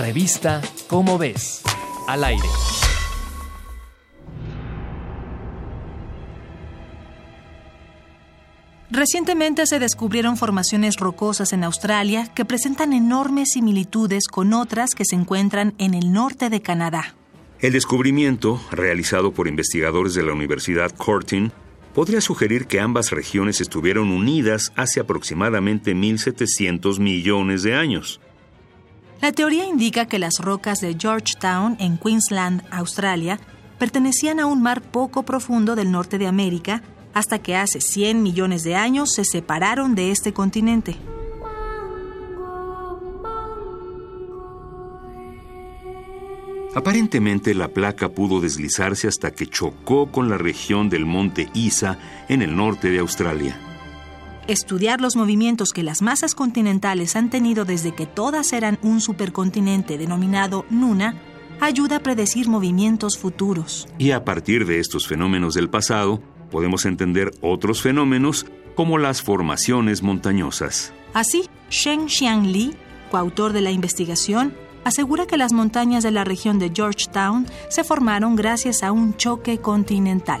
Revista Cómo ves, al aire. Recientemente se descubrieron formaciones rocosas en Australia que presentan enormes similitudes con otras que se encuentran en el norte de Canadá. El descubrimiento, realizado por investigadores de la Universidad Curtin, podría sugerir que ambas regiones estuvieron unidas hace aproximadamente 1.700 millones de años. La teoría indica que las rocas de Georgetown, en Queensland, Australia, pertenecían a un mar poco profundo del norte de América hasta que hace 100 millones de años se separaron de este continente. Aparentemente la placa pudo deslizarse hasta que chocó con la región del monte Isa en el norte de Australia. Estudiar los movimientos que las masas continentales han tenido desde que todas eran un supercontinente denominado Nuna ayuda a predecir movimientos futuros. Y a partir de estos fenómenos del pasado, podemos entender otros fenómenos como las formaciones montañosas. Así, Shen Xiang coautor de la investigación, asegura que las montañas de la región de Georgetown se formaron gracias a un choque continental.